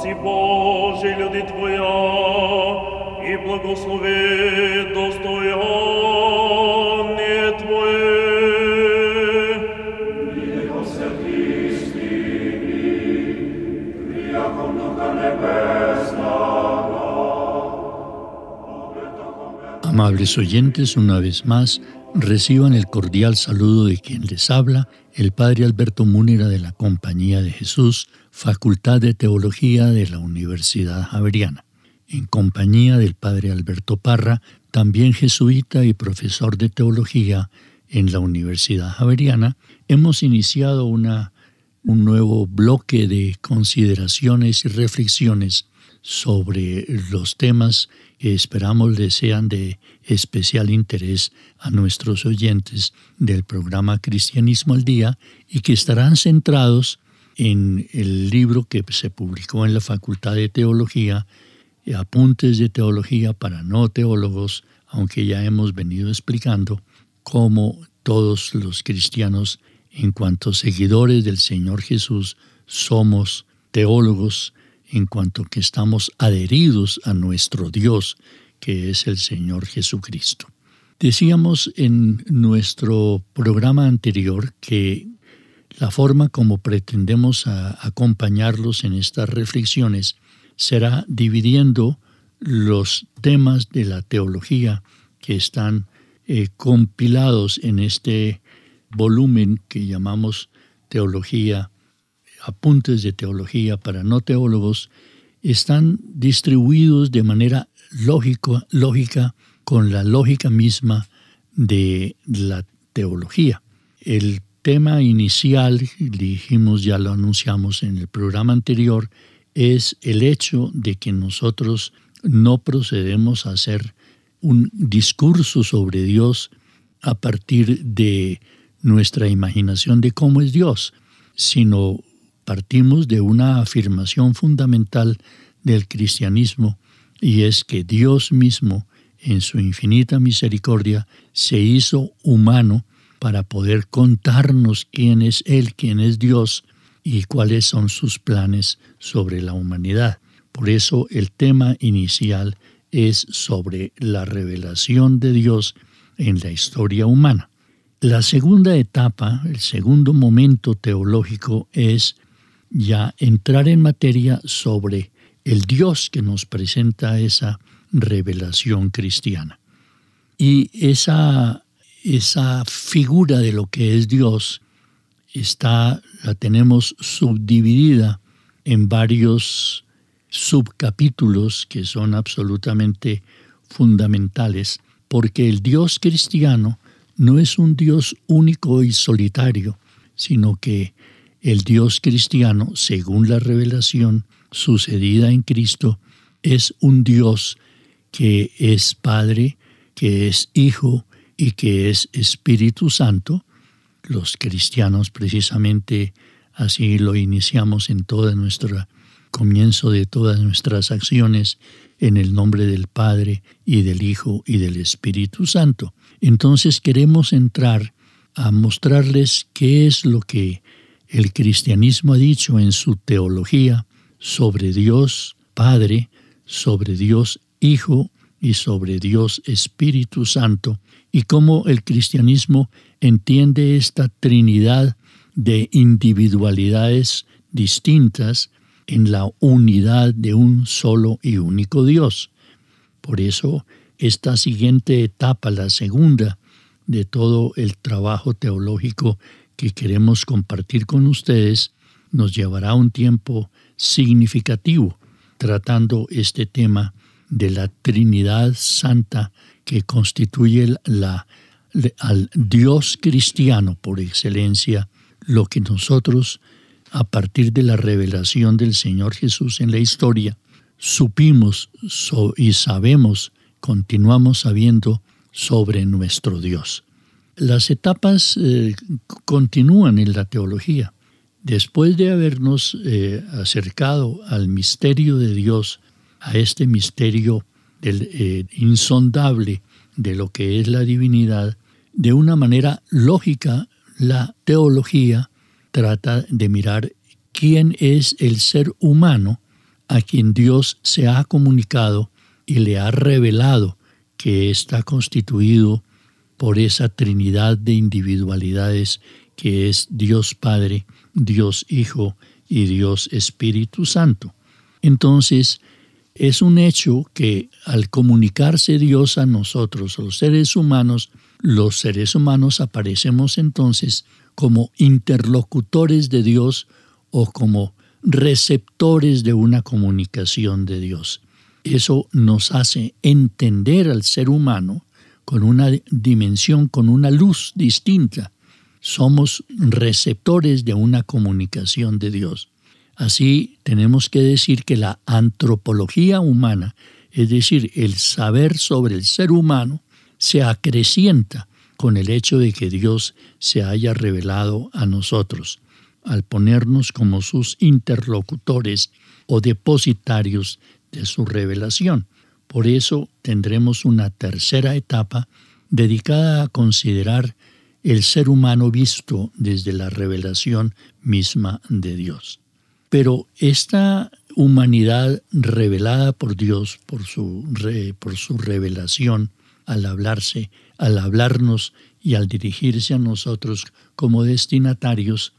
Спаси Боже люди Твоя и благослови достояние Твое. Amables oyentes, una vez más, reciban el cordial saludo de quien les habla, el Padre Alberto Múnera de la Compañía de Jesús, Facultad de Teología de la Universidad Javeriana, en compañía del Padre Alberto Parra, también jesuita y profesor de Teología en la Universidad Javeriana, hemos iniciado una, un nuevo bloque de consideraciones y reflexiones sobre los temas que esperamos les sean de especial interés a nuestros oyentes del programa Cristianismo al Día y que estarán centrados en el libro que se publicó en la Facultad de Teología, Apuntes de Teología para no teólogos, aunque ya hemos venido explicando cómo todos los cristianos, en cuanto seguidores del Señor Jesús, somos teólogos en cuanto que estamos adheridos a nuestro Dios, que es el Señor Jesucristo. Decíamos en nuestro programa anterior que la forma como pretendemos acompañarlos en estas reflexiones será dividiendo los temas de la teología que están eh, compilados en este volumen que llamamos Teología apuntes de teología para no teólogos están distribuidos de manera lógica con la lógica misma de la teología. El tema inicial, dijimos, ya lo anunciamos en el programa anterior, es el hecho de que nosotros no procedemos a hacer un discurso sobre Dios a partir de nuestra imaginación de cómo es Dios, sino partimos de una afirmación fundamental del cristianismo y es que Dios mismo, en su infinita misericordia, se hizo humano para poder contarnos quién es Él, quién es Dios y cuáles son sus planes sobre la humanidad. Por eso el tema inicial es sobre la revelación de Dios en la historia humana. La segunda etapa, el segundo momento teológico es ya entrar en materia sobre el Dios que nos presenta esa revelación cristiana. Y esa, esa figura de lo que es Dios está, la tenemos subdividida en varios subcapítulos que son absolutamente fundamentales, porque el Dios cristiano no es un Dios único y solitario, sino que el Dios cristiano, según la revelación sucedida en Cristo, es un Dios que es Padre, que es Hijo y que es Espíritu Santo. Los cristianos precisamente así lo iniciamos en todo nuestro comienzo de todas nuestras acciones en el nombre del Padre y del Hijo y del Espíritu Santo. Entonces queremos entrar a mostrarles qué es lo que el cristianismo ha dicho en su teología sobre Dios Padre, sobre Dios Hijo y sobre Dios Espíritu Santo, y cómo el cristianismo entiende esta Trinidad de individualidades distintas en la unidad de un solo y único Dios. Por eso, esta siguiente etapa, la segunda de todo el trabajo teológico que queremos compartir con ustedes, nos llevará un tiempo significativo tratando este tema de la Trinidad Santa que constituye la, al Dios cristiano por excelencia, lo que nosotros, a partir de la revelación del Señor Jesús en la historia, supimos y sabemos, continuamos sabiendo sobre nuestro Dios. Las etapas eh, continúan en la teología. Después de habernos eh, acercado al misterio de Dios, a este misterio del, eh, insondable de lo que es la divinidad, de una manera lógica, la teología trata de mirar quién es el ser humano a quien Dios se ha comunicado y le ha revelado que está constituido por esa trinidad de individualidades que es Dios Padre, Dios Hijo y Dios Espíritu Santo. Entonces, es un hecho que al comunicarse Dios a nosotros, los seres humanos, los seres humanos aparecemos entonces como interlocutores de Dios o como receptores de una comunicación de Dios. Eso nos hace entender al ser humano con una dimensión, con una luz distinta. Somos receptores de una comunicación de Dios. Así tenemos que decir que la antropología humana, es decir, el saber sobre el ser humano, se acrecienta con el hecho de que Dios se haya revelado a nosotros, al ponernos como sus interlocutores o depositarios de su revelación. Por eso tendremos una tercera etapa dedicada a considerar el ser humano visto desde la revelación misma de Dios. Pero esta humanidad revelada por Dios, por su, por su revelación, al hablarse, al hablarnos y al dirigirse a nosotros como destinatarios,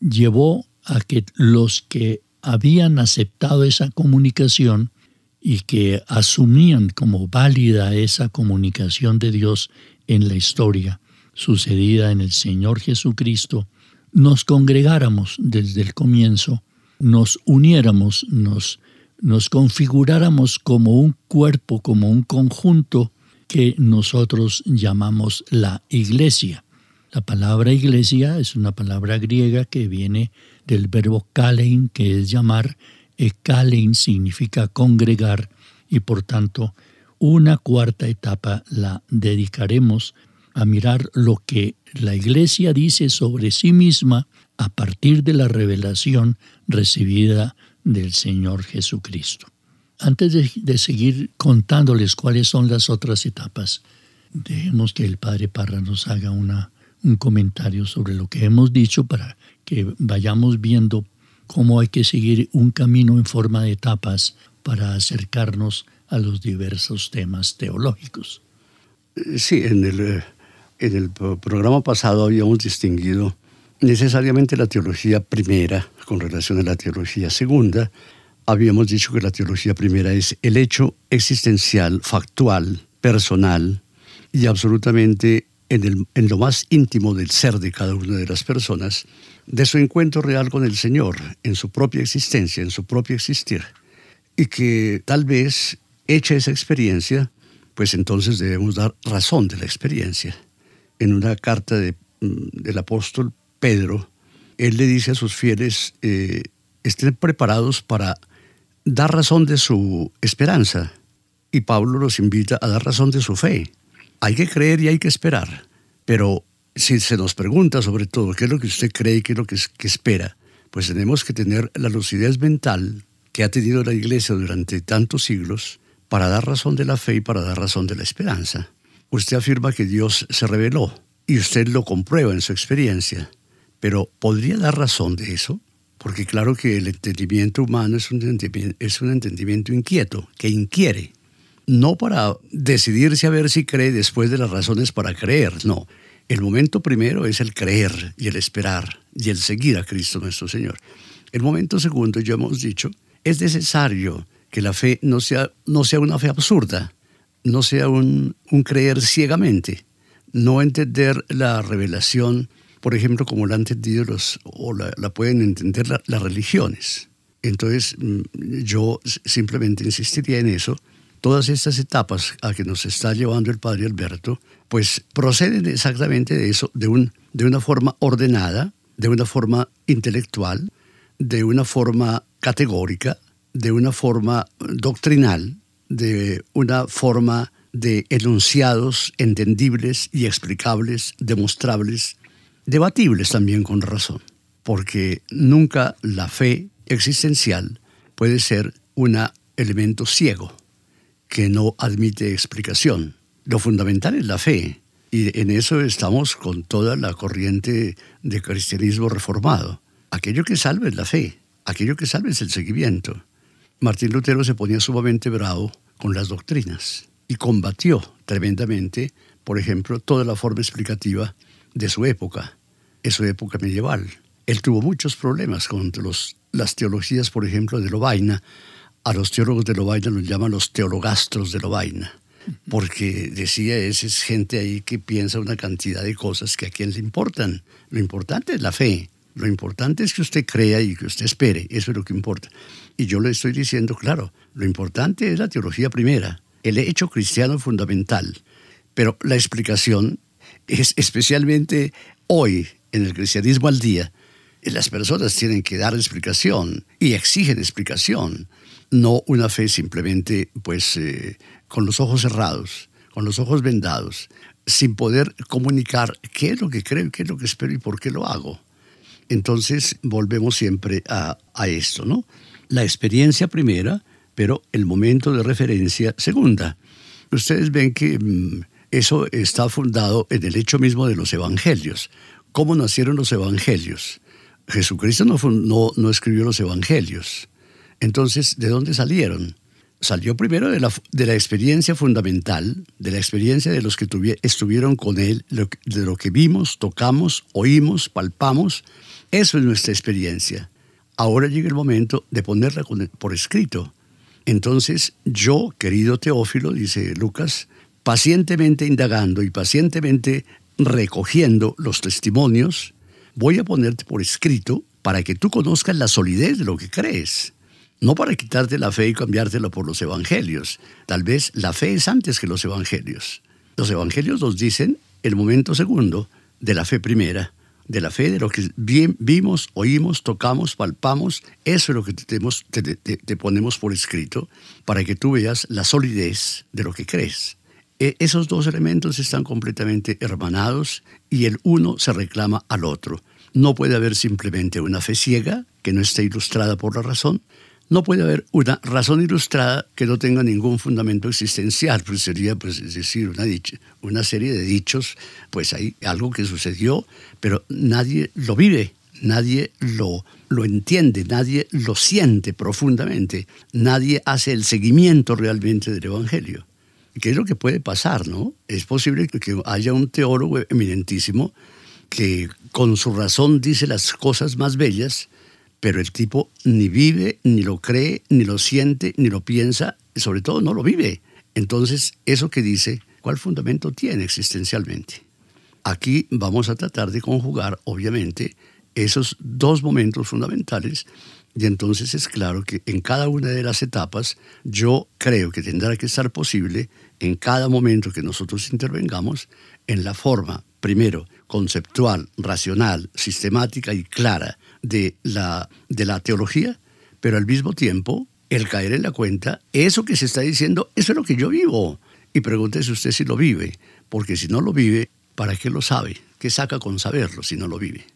llevó a que los que habían aceptado esa comunicación y que asumían como válida esa comunicación de Dios en la historia sucedida en el Señor Jesucristo, nos congregáramos desde el comienzo nos uniéramos, nos, nos configuráramos como un cuerpo, como un conjunto que nosotros llamamos la iglesia. La palabra iglesia es una palabra griega que viene del verbo kalein, que es llamar, e kalein significa congregar, y por tanto una cuarta etapa la dedicaremos a mirar lo que la iglesia dice sobre sí misma a partir de la revelación recibida del Señor Jesucristo. Antes de, seguir contándoles cuáles son las otras etapas, dejemos que el Padre Parra nos haga un comentario sobre lo que hemos dicho para que vayamos viendo cómo hay que seguir un camino en forma de etapas para acercarnos a los diversos temas teológicos. Sí, en el, eh, en el programa pasado habíamos distinguido necesariamente la teología primera con relación a la teología segunda. Habíamos dicho que la teología primera es el hecho existencial, factual, personal y absolutamente en, el, en lo más íntimo del ser de cada una de las personas, de su encuentro real con el Señor, en su propia existencia, en su propio existir. Y que tal vez, hecha esa experiencia, pues entonces debemos dar razón de la experiencia. En una carta de, mm, del apóstol Pedro, él le dice a sus fieles, eh, estén preparados para dar razón de su esperanza. Y Pablo los invita a dar razón de su fe. Hay que creer y hay que esperar. Pero si se nos pregunta sobre todo qué es lo que usted cree qué es lo que, que espera, pues tenemos que tener la lucidez mental que ha tenido la Iglesia durante tantos siglos para dar razón de la fe y para dar razón de la esperanza. Usted afirma que Dios se reveló y usted lo comprueba en su experiencia. Pero ¿podría dar razón de eso? Porque claro que el entendimiento humano es un entendimiento inquieto, que inquiere. No para decidirse a ver si cree después de las razones para creer, no. El momento primero es el creer y el esperar y el seguir a Cristo nuestro Señor. El momento segundo, ya hemos dicho, es necesario que la fe no sea, no sea una fe absurda, no sea un, creer ciegamente, no entender la revelación, por ejemplo, como la han entendido los, o la, pueden entender las religiones. Entonces, mm, yo simplemente insistiría en eso. Todas estas etapas a que nos está llevando el padre Alberto, pues proceden exactamente de eso, de, un, de una forma ordenada, de una forma intelectual, de una forma categórica, de una forma doctrinal, de una forma de enunciados entendibles y explicables, demostrables, debatibles también con razón, porque nunca la fe existencial puede ser un elemento ciego que no admite explicación. Lo fundamental es la fe, y en eso estamos con toda la corriente de cristianismo reformado. Aquello que salve es la fe, aquello que salve es el seguimiento. Martín Lutero se ponía sumamente bravo con las doctrinas y combatió tremendamente, por ejemplo, toda la forma explicativa de su época, en su época medieval. Él tuvo muchos problemas con los, las teologías, por ejemplo, de Lovaina. A los teólogos de Lovaina los llaman los teologastros de Lovaina, porque decía, esa es gente ahí que piensa una cantidad de cosas que a quién le importan. Lo importante es la fe. Lo importante es que usted crea y que usted espere. Eso es lo que importa. Y yo le estoy diciendo, claro, lo importante es la teología primera, el hecho cristiano fundamental. Pero la explicación es especialmente hoy, en el cristianismo al día, las personas tienen que dar explicación y exigen explicación, no una fe simplemente pues eh, con los ojos cerrados, con los ojos vendados, sin poder comunicar qué es lo que creo, qué es lo que espero y por qué lo hago. Entonces volvemos siempre a, a esto, ¿no? La experiencia primera, pero el momento de referencia segunda. Ustedes ven que mm, eso está fundado en el hecho mismo de los evangelios. ¿Cómo nacieron los evangelios? Jesucristo no, no, escribió los evangelios. Entonces, ¿de dónde salieron? Salió primero de la, de la experiencia fundamental, de la experiencia de los que estuvieron con Él, de lo que vimos, tocamos, oímos, palpamos. Eso es nuestra experiencia. Ahora llega el momento de ponerla por escrito. Entonces, yo, querido Teófilo, dice Lucas, pacientemente indagando y pacientemente recogiendo los testimonios, voy a ponerte por escrito para que tú conozcas la solidez de lo que crees. No para quitarte la fe y cambiártela por los evangelios. Tal vez la fe es antes que los evangelios. Los evangelios nos dicen el momento segundo de la fe primera, de la fe de lo que vimos, oímos, tocamos, palpamos. Eso es lo que te ponemos por escrito para que tú veas la solidez de lo que crees. E, esos dos elementos están completamente hermanados y el uno se reclama al otro. No puede haber simplemente una fe ciega que no esté ilustrada por la razón. No puede haber una razón ilustrada que no tenga ningún fundamento existencial, pues sería, pues, es decir, una, una serie de dichos, pues hay algo que sucedió, pero nadie lo vive, nadie lo, lo entiende, nadie lo siente profundamente, nadie hace el seguimiento realmente del Evangelio. ¿Qué es lo que puede pasar, no? Es posible que haya un teólogo eminentísimo que con su razón dice las cosas más bellas, pero el tipo ni vive, ni lo cree, ni lo siente, ni lo piensa, y sobre todo no lo vive. Entonces, eso que dice, ¿cuál fundamento tiene existencialmente? Aquí vamos a tratar de conjugar, obviamente, esos dos momentos fundamentales y entonces es claro que en cada una de las etapas yo creo que tendrá que estar posible en cada momento que nosotros intervengamos en la forma, primero, conceptual, racional, sistemática y clara de la, de la teología, pero al mismo tiempo el caer en la cuenta, eso que se está diciendo, eso es lo que yo vivo. Y pregúntese usted si lo vive, porque si no lo vive, ¿para qué lo sabe? ¿Qué saca con saberlo si no lo vive?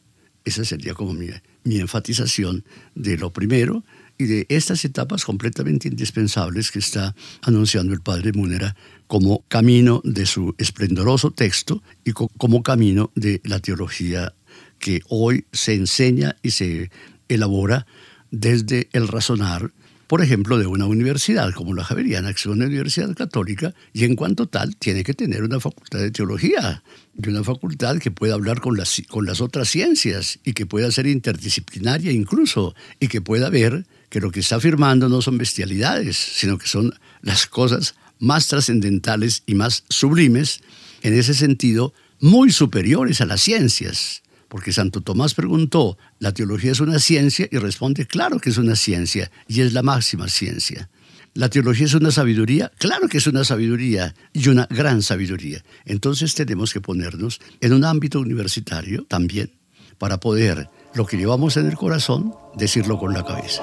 Esa sería como mi, mi enfatización de lo primero y de estas etapas completamente indispensables que está anunciando el padre Múnera como camino de su esplendoroso texto y como camino de la teología que hoy se enseña y se elabora desde el razonar por ejemplo, de una universidad como la Javeriana, que es una universidad católica, y en cuanto tal tiene que tener una facultad de teología, de una facultad que pueda hablar con las, con las otras ciencias y que pueda ser interdisciplinaria incluso, y que pueda ver que lo que está afirmando no son bestialidades, sino que son las cosas más trascendentales y más sublimes. En ese sentido, muy superiores a las ciencias. Porque Santo Tomás preguntó, ¿la teología es una ciencia? Y responde, claro que es una ciencia, y es la máxima ciencia. ¿La teología es una sabiduría? Claro que es una sabiduría y una gran sabiduría. Entonces tenemos que ponernos en un ámbito universitario también para poder lo que llevamos en el corazón decirlo con la cabeza.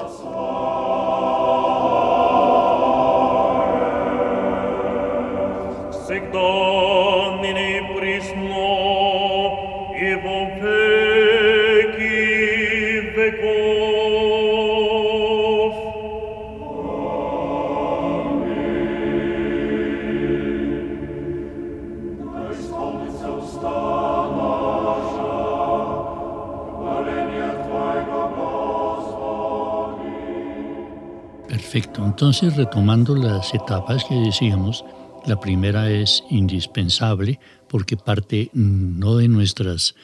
Perfecto. Entonces, retomando las etapas que decíamos, la primera es indispensable porque parte no de nuestras,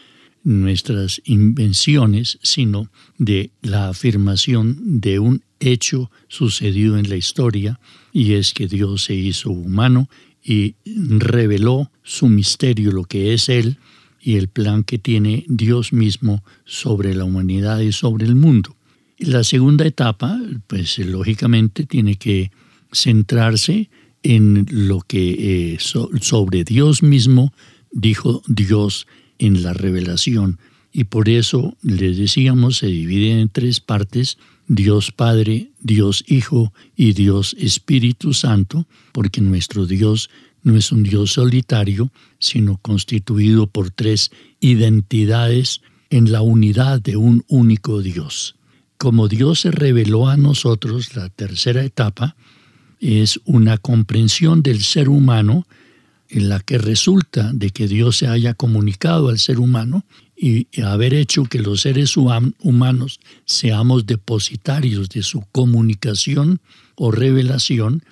nuestras invenciones, sino de la afirmación de un hecho sucedido en la historia, y es que Dios se hizo humano y reveló su misterio, lo que es Él, y el plan que tiene Dios mismo sobre la humanidad y sobre el mundo. La segunda etapa, pues lógicamente tiene que centrarse en lo que eh, sobre Dios mismo dijo Dios en la revelación. Y por eso, les decíamos, se divide en tres partes, Dios Padre, Dios Hijo y Dios Espíritu Santo, porque nuestro Dios no es un Dios solitario, sino constituido por tres identidades en la unidad de un único Dios como Dios se reveló a nosotros, la tercera etapa es una comprensión del ser humano en la que resulta de que Dios se haya comunicado al ser humano y haber hecho que los seres humanos seamos depositarios de su comunicación o revelación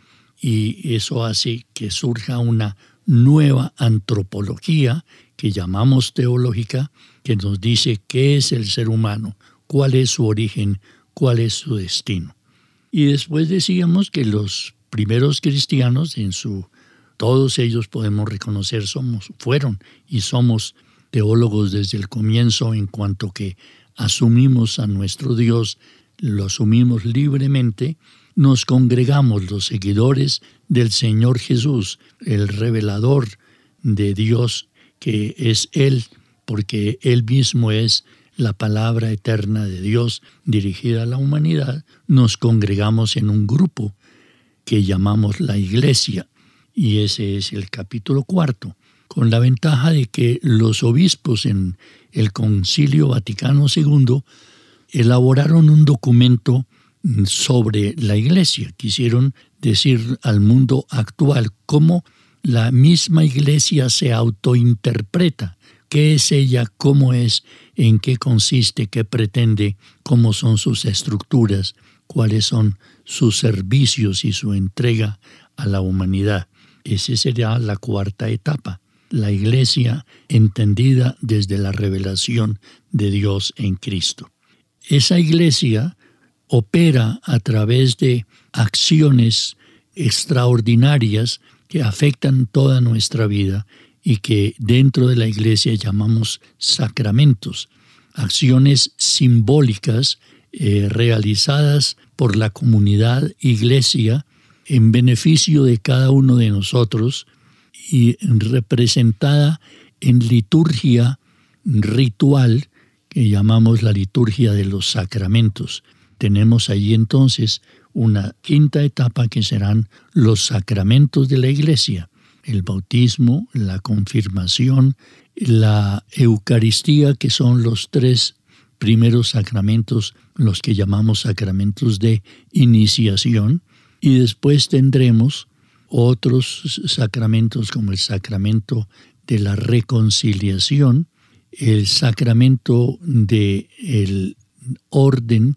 y eso hace que surja una nueva antropología que llamamos teológica que nos dice qué es el ser humano, cuál es su origen, cuál es su destino. Y después decíamos que los primeros cristianos, en su, todos ellos podemos reconocer, somos, fueron y somos teólogos desde el comienzo en cuanto que asumimos a nuestro Dios, lo asumimos libremente, nos congregamos los seguidores del Señor Jesús, el revelador de Dios que es Él, porque Él mismo es la palabra eterna de Dios dirigida a la humanidad, nos congregamos en un grupo que llamamos la iglesia, y ese es el capítulo cuarto, con la ventaja de que los obispos en el Concilio Vaticano II elaboraron un documento sobre la iglesia, quisieron decir al mundo actual cómo la misma iglesia se autointerpreta qué es ella, cómo es, en qué consiste, qué pretende, cómo son sus estructuras, cuáles son sus servicios y su entrega a la humanidad. Esa sería la cuarta etapa, la iglesia entendida desde la revelación de Dios en Cristo. Esa iglesia opera a través de acciones extraordinarias que afectan toda nuestra vida y que dentro de la iglesia llamamos sacramentos, acciones simbólicas eh, realizadas por la comunidad iglesia en beneficio de cada uno de nosotros y representada en liturgia ritual que llamamos la liturgia de los sacramentos. Tenemos ahí entonces una quinta etapa que serán los sacramentos de la iglesia el bautismo, la confirmación, la Eucaristía, que son los tres primeros sacramentos, los que llamamos sacramentos de iniciación, y después tendremos otros sacramentos como el sacramento de la reconciliación, el sacramento del el orden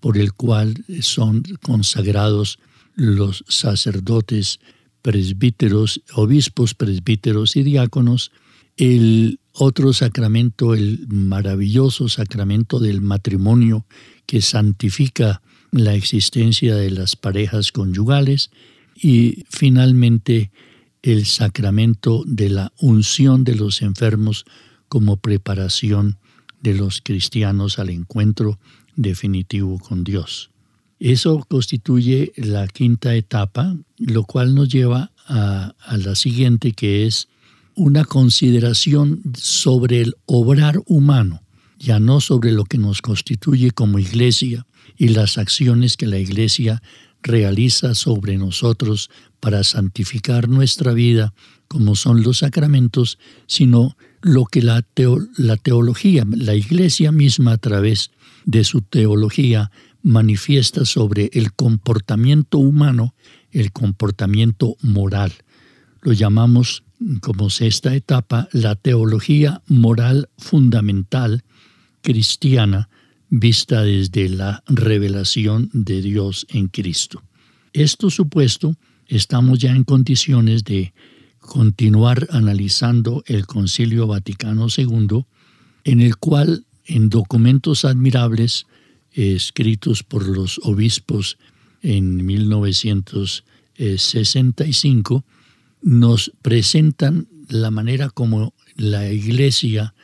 por el cual son consagrados los sacerdotes presbíteros, obispos, presbíteros y diáconos, el otro sacramento, el maravilloso sacramento del matrimonio que santifica la existencia de las parejas conyugales y finalmente el sacramento de la unción de los enfermos como preparación de los cristianos al encuentro definitivo con Dios. Eso constituye la quinta etapa, lo cual nos lleva a, la siguiente, que es una consideración sobre el obrar humano, ya no sobre lo que nos constituye como iglesia y las acciones que la iglesia realiza sobre nosotros para santificar nuestra vida, como son los sacramentos, sino lo que la, teología, la iglesia misma a través de su teología manifiesta sobre el comportamiento humano, el comportamiento moral. Lo llamamos, como sexta etapa, la teología moral fundamental cristiana vista desde la revelación de Dios en Cristo. Esto supuesto, estamos ya en condiciones de continuar analizando el Concilio Vaticano II, en el cual en documentos admirables escritos por los obispos en 1965, nos presentan la manera como la Iglesia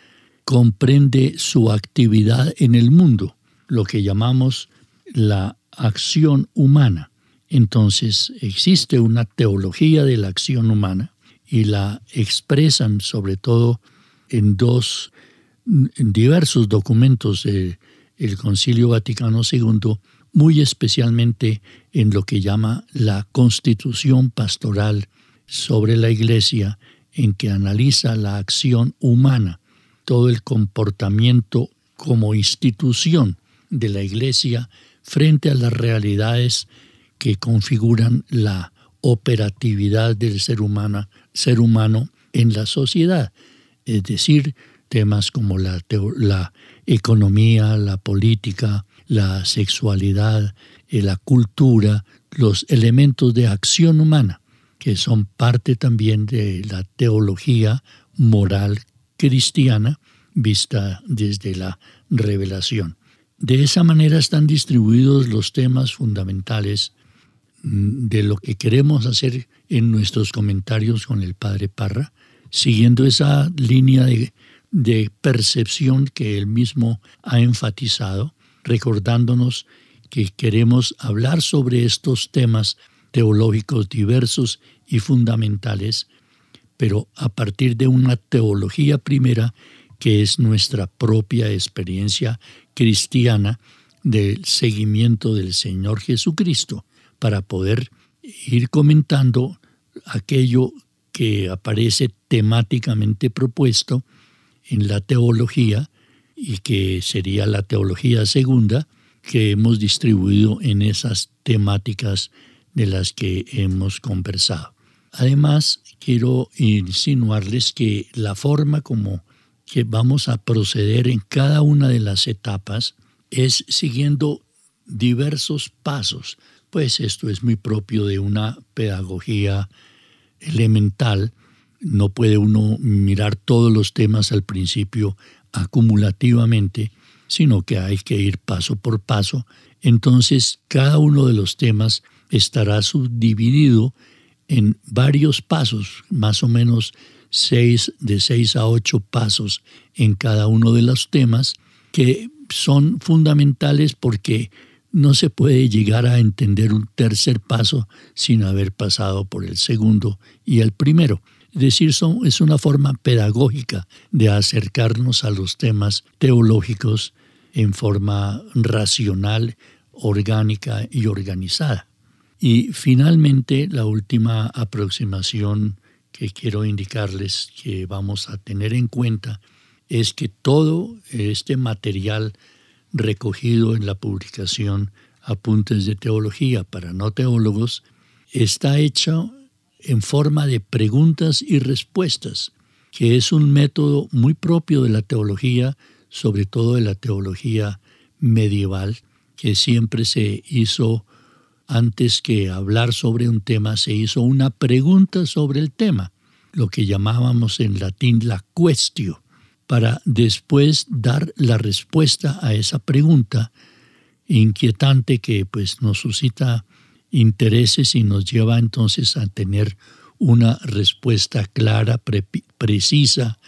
comprende su actividad en el mundo, lo que llamamos la acción humana. Entonces existe una teología de la acción humana y la expresan sobre todo en dos diversos documentos del Concilio Vaticano II, muy especialmente en lo que llama la Constitución Pastoral sobre la Iglesia, en que analiza la acción humana todo el comportamiento como institución de la Iglesia frente a las realidades que configuran la operatividad del ser humano, ser humano en la sociedad, es decir, temas como la, la economía, la política, la sexualidad, eh, la cultura, los elementos de acción humana, que son parte también de la teología moral cristiana vista desde la revelación. De esa manera están distribuidos los temas fundamentales mm, de lo que queremos hacer en nuestros comentarios con el padre Parra, siguiendo esa línea de, de percepción que él mismo ha enfatizado, recordándonos que queremos hablar sobre estos temas teológicos diversos y fundamentales pero a partir de una teología primera que es nuestra propia experiencia cristiana del seguimiento del Señor Jesucristo, para poder ir comentando aquello que aparece temáticamente propuesto en la teología y que sería la teología segunda que hemos distribuido en esas temáticas de las que hemos conversado. Además, quiero insinuarles que la forma como que vamos a proceder en cada una de las etapas es siguiendo diversos pasos, pues esto es muy propio de una pedagogía elemental. No puede uno mirar todos los temas al principio acumulativamente, sino que hay que ir paso por paso. Entonces, cada uno de los temas estará subdividido en varios pasos, más o menos seis, de seis a ocho pasos en cada uno de los temas, que son fundamentales porque no se puede llegar a entender un tercer paso sin haber pasado por el segundo y el primero. Decir, son, es una forma pedagógica de acercarnos a los temas teológicos en forma racional, orgánica y organizada. Y finalmente, la última aproximación que quiero indicarles que vamos a tener en cuenta es que todo este material recogido en la publicación Apuntes de Teología para no teólogos está hecho en forma de preguntas y respuestas, que es un método muy propio de la teología, sobre todo de la teología medieval, que siempre se hizo antes que hablar sobre un tema, se hizo una pregunta sobre el tema, lo que llamábamos en latín la cuestio, para después dar la respuesta a esa pregunta inquietante que pues nos suscita intereses y nos lleva entonces a tener una respuesta clara, precisa,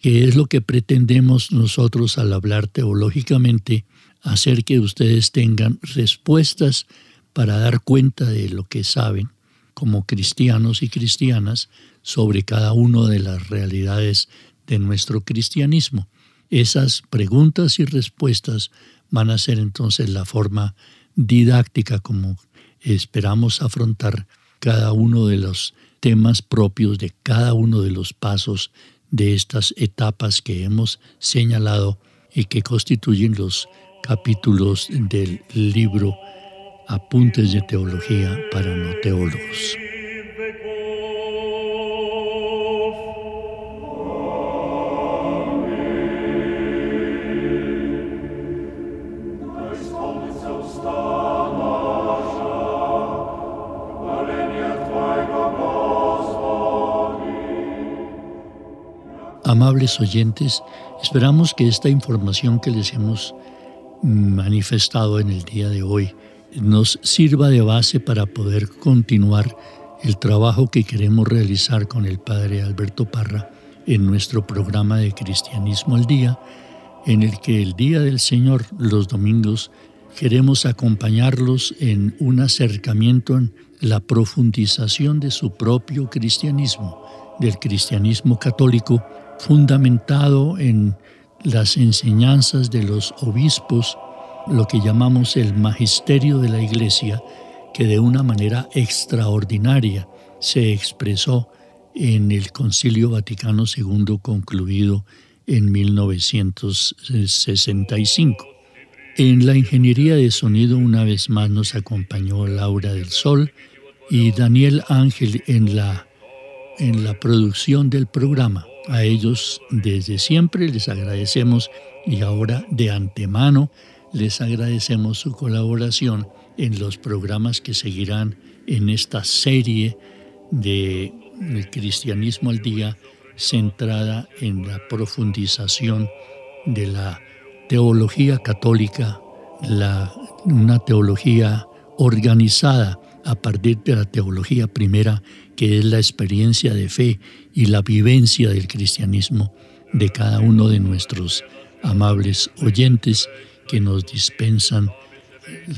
que es lo que pretendemos nosotros al hablar teológicamente, hacer que ustedes tengan respuestas para dar cuenta de lo que saben como cristianos y cristianas sobre cada una de las realidades de nuestro cristianismo. Esas preguntas y respuestas van a ser entonces la forma didáctica como esperamos afrontar cada uno de los temas propios de cada uno de los pasos de estas etapas que hemos señalado y que constituyen los capítulos del libro Apuntes de Teología para no teólogos. Amables oyentes, esperamos que esta información que les hemos manifestado en el día de hoy nos sirva de base para poder continuar el trabajo que queremos realizar con el Padre Alberto Parra en nuestro programa de Cristianismo al Día, en el que el Día del Señor, los domingos, queremos acompañarlos en un acercamiento en la profundización de su propio cristianismo, del cristianismo católico, fundamentado en las enseñanzas de los obispos, lo que llamamos el magisterio de la Iglesia, que de una manera extraordinaria se expresó en el Concilio Vaticano II concluido en 1965. En la ingeniería de sonido una vez más nos acompañó Laura del Sol y Daniel Ángel en la, en la producción del programa. A ellos desde siempre. Les agradecemos y ahora de antemano les agradecemos su colaboración en los programas que seguirán en esta serie de Cristianismo al Día centrada en la profundización de la teología católica, la, una teología organizada a partir de la teología primera, que es la experiencia de fe y la vivencia del cristianismo de cada uno de nuestros amables oyentes que nos dispensan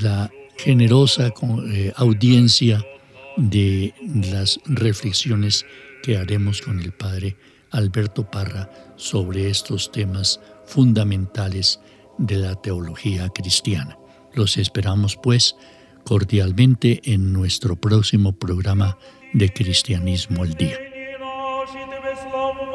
la generosa eh, audiencia de las reflexiones que haremos con el Padre Alberto Parra sobre estos temas fundamentales de la teología cristiana. Los esperamos pues cordialmente en nuestro próximo programa de Cristianismo al Día.